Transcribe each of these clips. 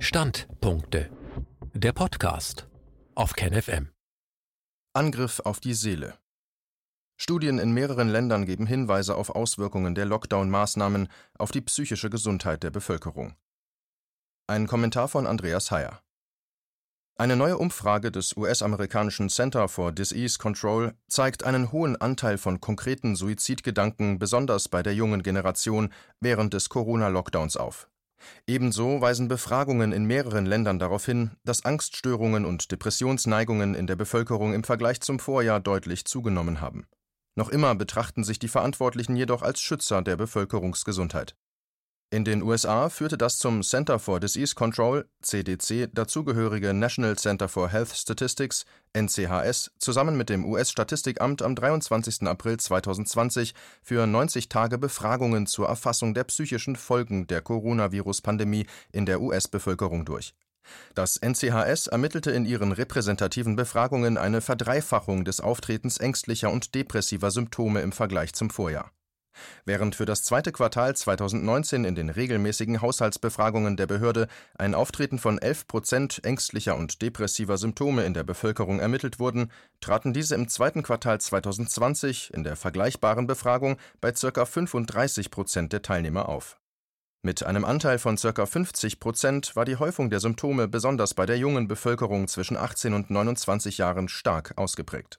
Standpunkte. Der Podcast auf KenFM. Angriff auf die Seele. Studien in mehreren Ländern geben Hinweise auf Auswirkungen der Lockdown-Maßnahmen auf die psychische Gesundheit der Bevölkerung. Ein Kommentar von Andreas Heyer. Eine neue Umfrage des US-amerikanischen Center for Disease Control zeigt einen hohen Anteil von konkreten Suizidgedanken, besonders bei der jungen Generation, während des Corona-Lockdowns auf. Ebenso weisen Befragungen in mehreren Ländern darauf hin, dass Angststörungen und Depressionsneigungen in der Bevölkerung im Vergleich zum Vorjahr deutlich zugenommen haben. Noch immer betrachten sich die Verantwortlichen jedoch als Schützer der Bevölkerungsgesundheit. In den USA führte das zum Center for Disease Control (CDC) dazugehörige National Center for Health Statistics (NCHS) zusammen mit dem US-Statistikamt am 23. April 2020 für 90 Tage Befragungen zur Erfassung der psychischen Folgen der Coronavirus-Pandemie in der US-Bevölkerung durch. Das NCHS ermittelte in ihren repräsentativen Befragungen eine Verdreifachung des Auftretens ängstlicher und depressiver Symptome im Vergleich zum Vorjahr Während für das zweite Quartal 2019 in den regelmäßigen Haushaltsbefragungen der Behörde ein Auftreten von 11 Prozent ängstlicher und depressiver Symptome in der Bevölkerung ermittelt wurden, traten diese im zweiten Quartal 2020 in der vergleichbaren Befragung bei ca. 35 Prozent der Teilnehmer auf. Mit einem Anteil von ca. 50 Prozent war die Häufung der Symptome besonders bei der jungen Bevölkerung zwischen 18 und 29 Jahren stark ausgeprägt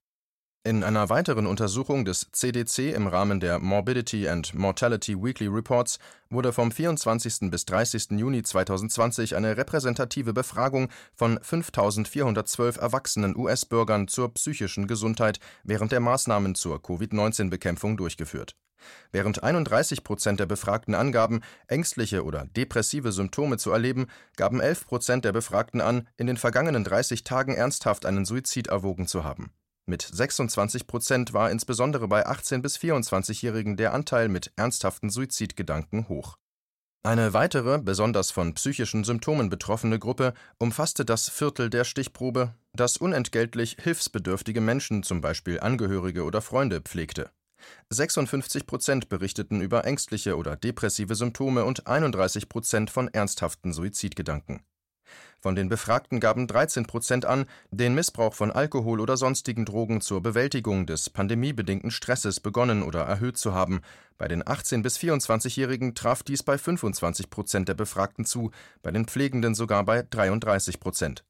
in einer weiteren Untersuchung des CDC im Rahmen der Morbidity and Mortality Weekly Reports wurde vom 24. bis 30. Juni 2020 eine repräsentative Befragung von 5412 erwachsenen US-Bürgern zur psychischen Gesundheit während der Maßnahmen zur Covid-19-Bekämpfung durchgeführt. Während 31 Prozent der Befragten angaben, ängstliche oder depressive Symptome zu erleben, gaben 11 Prozent der Befragten an, in den vergangenen 30 Tagen ernsthaft einen Suizid erwogen zu haben mit 26 Prozent war insbesondere bei 18 bis 24-Jährigen der Anteil mit ernsthaften Suizidgedanken hoch. Eine weitere, besonders von psychischen Symptomen betroffene Gruppe umfasste das Viertel der Stichprobe, das unentgeltlich hilfsbedürftige Menschen, zum Beispiel Angehörige oder Freunde, pflegte. 56 Prozent berichteten über ängstliche oder depressive Symptome und 31 Prozent von ernsthaften Suizidgedanken von den Befragten gaben 13 Prozent an, den Missbrauch von Alkohol oder sonstigen Drogen zur Bewältigung des pandemiebedingten Stresses begonnen oder erhöht zu haben. Bei den 18 bis 24-Jährigen traf dies bei 25 Prozent der Befragten zu, bei den Pflegenden sogar bei 33 Prozent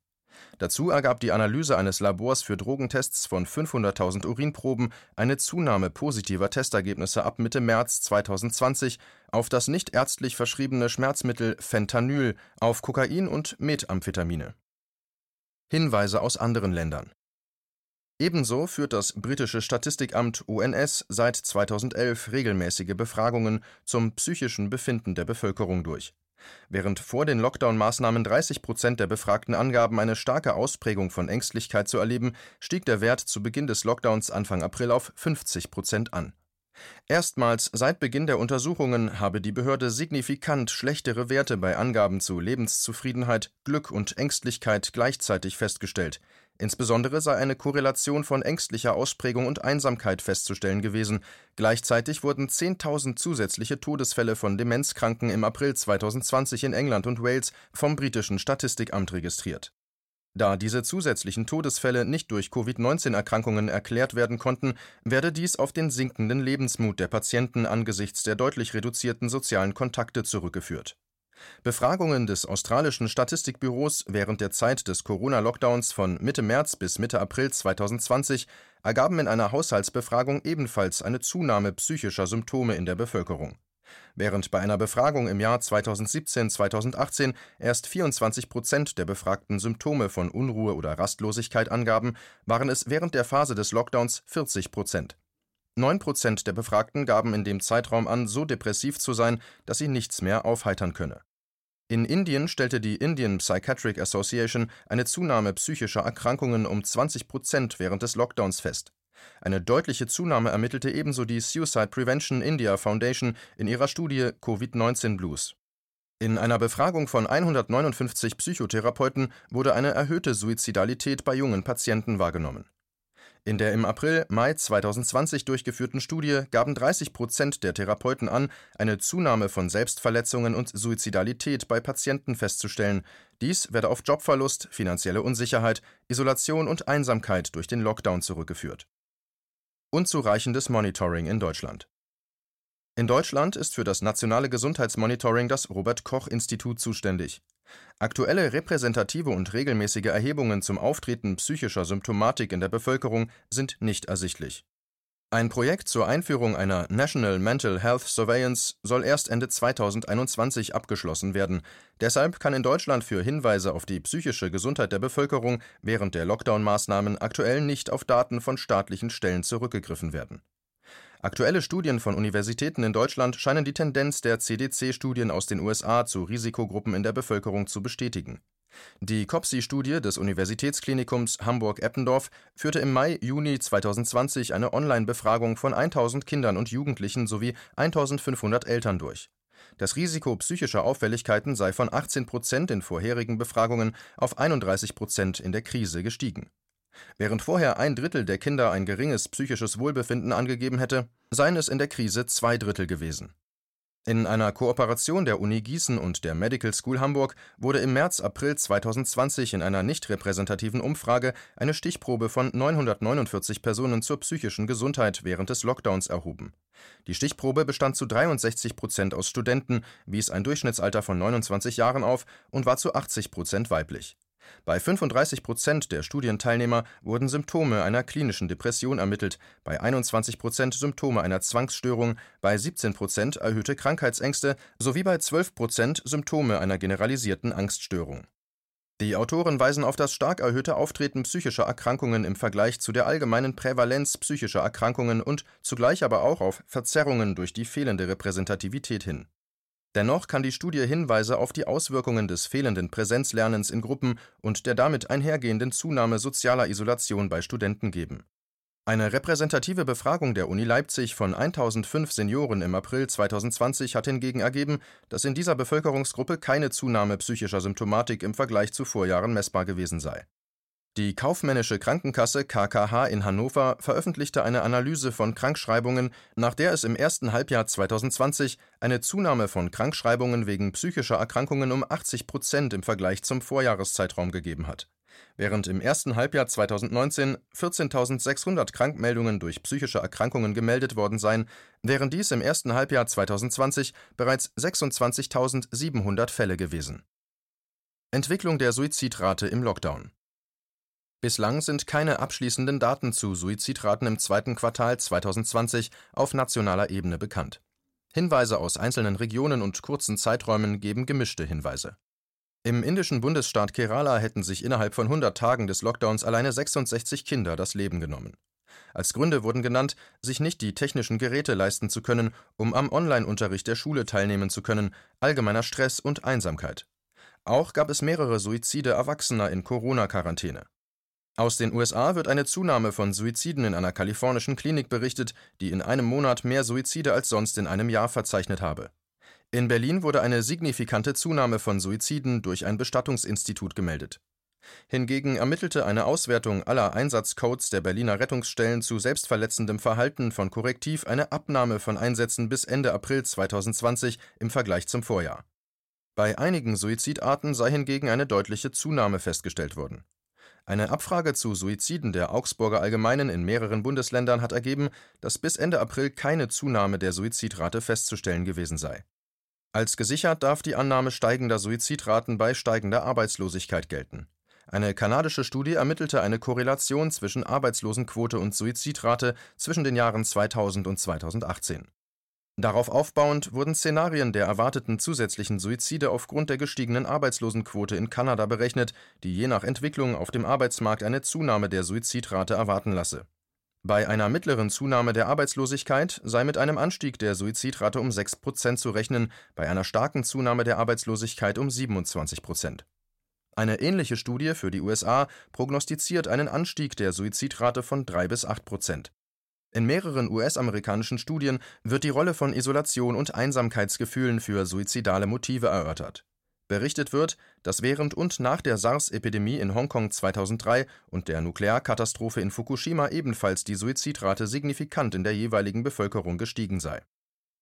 Dazu ergab die Analyse eines Labors für Drogentests von 500.000 Urinproben eine Zunahme positiver Testergebnisse ab Mitte März 2020 auf das nicht ärztlich verschriebene Schmerzmittel Fentanyl, auf Kokain und Methamphetamine. Hinweise aus anderen Ländern Ebenso führt das britische Statistikamt UNS seit 2011 regelmäßige Befragungen zum psychischen Befinden der Bevölkerung durch Während vor den Lockdown-Maßnahmen 30 Prozent der Befragten angaben, eine starke Ausprägung von Ängstlichkeit zu erleben, stieg der Wert zu Beginn des Lockdowns Anfang April auf 50 Prozent an. Erstmals seit Beginn der Untersuchungen habe die Behörde signifikant schlechtere Werte bei Angaben zu Lebenszufriedenheit, Glück und Ängstlichkeit gleichzeitig festgestellt Insbesondere sei eine Korrelation von ängstlicher Ausprägung und Einsamkeit festzustellen gewesen. Gleichzeitig wurden 10.000 zusätzliche Todesfälle von Demenzkranken im April 2020 in England und Wales vom britischen Statistikamt registriert. Da diese zusätzlichen Todesfälle nicht durch Covid-19-Erkrankungen erklärt werden konnten, werde dies auf den sinkenden Lebensmut der Patienten angesichts der deutlich reduzierten sozialen Kontakte zurückgeführt Befragungen des australischen Statistikbüros während der Zeit des Corona-Lockdowns von Mitte März bis Mitte April 2020 ergaben in einer Haushaltsbefragung ebenfalls eine Zunahme psychischer Symptome in der Bevölkerung. Während bei einer Befragung im Jahr 2017/2018 erst 24 Prozent der Befragten Symptome von Unruhe oder Rastlosigkeit angaben, waren es während der Phase des Lockdowns 40 Prozent. Neun Prozent der Befragten gaben in dem Zeitraum an, so depressiv zu sein, dass sie nichts mehr aufheitern könne in Indien stellte die Indian Psychiatric Association eine Zunahme psychischer Erkrankungen um 20 Prozent während des Lockdowns fest. Eine deutliche Zunahme ermittelte ebenso die Suicide Prevention India Foundation in ihrer Studie Covid-19 Blues. In einer Befragung von 159 Psychotherapeuten wurde eine erhöhte Suizidalität bei jungen Patienten wahrgenommen In der im April/Mai 2020 durchgeführten Studie gaben 30 Prozent der Therapeuten an, eine Zunahme von Selbstverletzungen und Suizidalität bei Patienten festzustellen. Dies werde auf Jobverlust, finanzielle Unsicherheit, Isolation und Einsamkeit durch den Lockdown zurückgeführt. Unzureichendes Monitoring in Deutschland In Deutschland ist für das nationale Gesundheitsmonitoring das Robert Koch Institut zuständig. Aktuelle repräsentative und regelmäßige Erhebungen zum Auftreten psychischer Symptomatik in der Bevölkerung sind nicht ersichtlich. Ein Projekt zur Einführung einer National Mental Health Surveillance soll erst Ende 2021 abgeschlossen werden. Deshalb kann in Deutschland für Hinweise auf die psychische Gesundheit der Bevölkerung während der Lockdown-Maßnahmen aktuell nicht auf Daten von staatlichen Stellen zurückgegriffen werden Aktuelle Studien von Universitäten in Deutschland scheinen die Tendenz der CDC-Studien aus den USA zu Risikogruppen in der Bevölkerung zu bestätigen. Die COPSI-Studie des Universitätsklinikums Hamburg-Eppendorf führte im Mai/Juni 2020 eine Online-Befragung von 1000 Kindern und Jugendlichen sowie 1500 Eltern durch. Das Risiko psychischer Auffälligkeiten sei von 18 Prozent in vorherigen Befragungen auf 31 Prozent in der Krise gestiegen Während vorher ein Drittel der Kinder ein geringes psychisches Wohlbefinden angegeben hätte, seien es in der Krise zwei Drittel gewesen. In einer Kooperation der Uni Gießen und der Medical School Hamburg wurde im März/April 2020 in einer nicht repräsentativen Umfrage eine Stichprobe von 949 Personen zur psychischen Gesundheit während des Lockdowns erhoben. Die Stichprobe bestand zu 63 Prozent aus Studenten, wies ein Durchschnittsalter von 29 Jahren auf und war zu 80 Prozent weiblich bei 35 Prozent der Studienteilnehmer wurden Symptome einer klinischen Depression ermittelt, bei 21 Prozent Symptome einer Zwangsstörung, bei 17 Prozent erhöhte Krankheitsängste sowie bei 12 Prozent Symptome einer generalisierten Angststörung. Die Autoren weisen auf das stark erhöhte Auftreten psychischer Erkrankungen im Vergleich zu der allgemeinen Prävalenz psychischer Erkrankungen und zugleich aber auch auf Verzerrungen durch die fehlende Repräsentativität hin Dennoch kann die Studie Hinweise auf die Auswirkungen des fehlenden Präsenzlernens in Gruppen und der damit einhergehenden Zunahme sozialer Isolation bei Studenten geben. Eine repräsentative Befragung der Uni Leipzig von 1005 Senioren im April 2020 hat hingegen ergeben, dass in dieser Bevölkerungsgruppe keine Zunahme psychischer Symptomatik im Vergleich zu Vorjahren messbar gewesen sei die Kaufmännische Krankenkasse (KKH) in Hannover veröffentlichte eine Analyse von Krankschreibungen, nach der es im ersten Halbjahr 2020 eine Zunahme von Krankschreibungen wegen psychischer Erkrankungen um 80 Prozent im Vergleich zum Vorjahreszeitraum gegeben hat. Während im ersten Halbjahr 2019 14.600 Krankmeldungen durch psychische Erkrankungen gemeldet worden seien, wären dies im ersten Halbjahr 2020 bereits 26.700 Fälle gewesen. Entwicklung der Suizidrate im Lockdown Bislang sind keine abschließenden Daten zu Suizidraten im zweiten Quartal 2020 auf nationaler Ebene bekannt. Hinweise aus einzelnen Regionen und kurzen Zeiträumen geben gemischte Hinweise. Im indischen Bundesstaat Kerala hätten sich innerhalb von 100 Tagen des Lockdowns alleine 66 Kinder das Leben genommen. Als Gründe wurden genannt, sich nicht die technischen Geräte leisten zu können, um am Online-Unterricht der Schule teilnehmen zu können, allgemeiner Stress und Einsamkeit. Auch gab es mehrere Suizide Erwachsener in Corona-Quarantäne. Aus den USA wird eine Zunahme von Suiziden in einer kalifornischen Klinik berichtet, die in einem Monat mehr Suizide als sonst in einem Jahr verzeichnet habe. In Berlin wurde eine signifikante Zunahme von Suiziden durch ein Bestattungsinstitut gemeldet. Hingegen ermittelte eine Auswertung aller Einsatzcodes der Berliner Rettungsstellen zu selbstverletzendem Verhalten von Korrektiv eine Abnahme von Einsätzen bis Ende April 2020 im Vergleich zum Vorjahr. Bei einigen Suizidarten sei hingegen eine deutliche Zunahme festgestellt worden eine Abfrage zu Suiziden der Augsburger Allgemeinen in mehreren Bundesländern hat ergeben, dass bis Ende April keine Zunahme der Suizidrate festzustellen gewesen sei. Als gesichert darf die Annahme steigender Suizidraten bei steigender Arbeitslosigkeit gelten. Eine kanadische Studie ermittelte eine Korrelation zwischen Arbeitslosenquote und Suizidrate zwischen den Jahren 2000 und 2018 Darauf aufbauend wurden Szenarien der erwarteten zusätzlichen Suizide aufgrund der gestiegenen Arbeitslosenquote in Kanada berechnet, die je nach Entwicklung auf dem Arbeitsmarkt eine Zunahme der Suizidrate erwarten lasse. Bei einer mittleren Zunahme der Arbeitslosigkeit sei mit einem Anstieg der Suizidrate um 6 Prozent zu rechnen, bei einer starken Zunahme der Arbeitslosigkeit um 27 Prozent. Eine ähnliche Studie für die USA prognostiziert einen Anstieg der Suizidrate von 3 bis 8 Prozent in mehreren US-amerikanischen Studien wird die Rolle von Isolation und Einsamkeitsgefühlen für suizidale Motive erörtert. Berichtet wird, dass während und nach der SARS-Epidemie in Hongkong 2003 und der Nuklearkatastrophe in Fukushima ebenfalls die Suizidrate signifikant in der jeweiligen Bevölkerung gestiegen sei.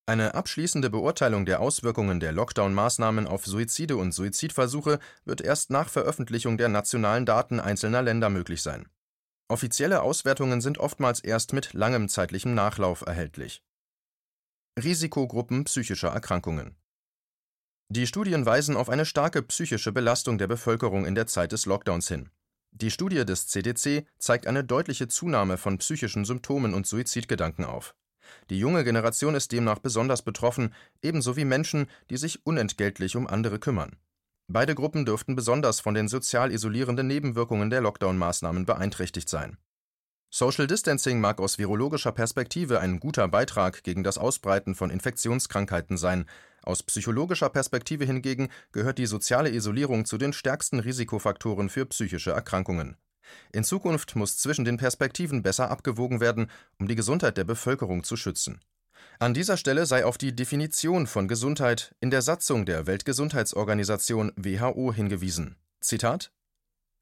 Eine abschließende Beurteilung der Auswirkungen der Lockdown-Maßnahmen auf Suizide und Suizidversuche wird erst nach Veröffentlichung der nationalen Daten einzelner Länder möglich sein. Offizielle Auswertungen sind oftmals erst mit langem zeitlichem Nachlauf erhältlich. Risikogruppen psychischer Erkrankungen die Studien weisen auf eine starke psychische Belastung der Bevölkerung in der Zeit des Lockdowns hin. Die Studie des CDC zeigt eine deutliche Zunahme von psychischen Symptomen und Suizidgedanken auf. Die junge Generation ist demnach besonders betroffen, ebenso wie Menschen, die sich unentgeltlich um andere kümmern. Beide Gruppen dürften besonders von den sozial isolierenden Nebenwirkungen der Lockdown-Maßnahmen beeinträchtigt sein. Social Distancing mag aus virologischer Perspektive ein guter Beitrag gegen das Ausbreiten von Infektionskrankheiten sein, aus psychologischer Perspektive hingegen gehört die soziale Isolierung zu den stärksten Risikofaktoren für psychische Erkrankungen. In Zukunft muss zwischen den Perspektiven besser abgewogen werden, um die Gesundheit der Bevölkerung zu schützen. An dieser Stelle sei auf die Definition von Gesundheit in der Satzung der Weltgesundheitsorganisation WHO hingewiesen. Zitat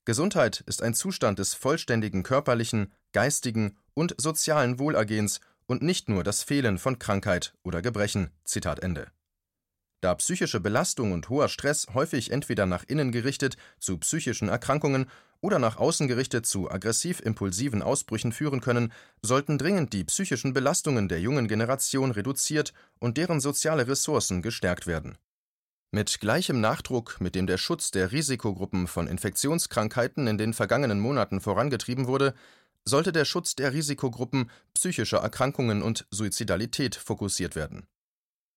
Gesundheit ist ein Zustand des vollständigen körperlichen, geistigen und sozialen Wohlergehens und nicht nur das Fehlen von Krankheit oder Gebrechen. Zitat Ende. Da psychische Belastung und hoher Stress häufig entweder nach innen gerichtet zu psychischen Erkrankungen oder nach außen gerichtet zu aggressiv-impulsiven Ausbrüchen führen können, sollten dringend die psychischen Belastungen der jungen Generation reduziert und deren soziale Ressourcen gestärkt werden. Mit gleichem Nachdruck, mit dem der Schutz der Risikogruppen von Infektionskrankheiten in den vergangenen Monaten vorangetrieben wurde, sollte der Schutz der Risikogruppen psychischer Erkrankungen und Suizidalität fokussiert werden.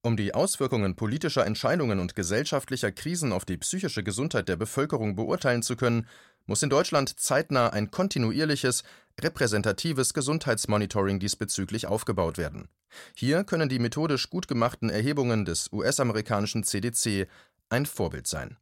Um die Auswirkungen politischer Entscheidungen und gesellschaftlicher Krisen auf die psychische Gesundheit der Bevölkerung beurteilen zu können, muss in Deutschland zeitnah ein kontinuierliches, repräsentatives Gesundheitsmonitoring diesbezüglich aufgebaut werden. Hier können die methodisch gut gemachten Erhebungen des US-amerikanischen CDC ein Vorbild sein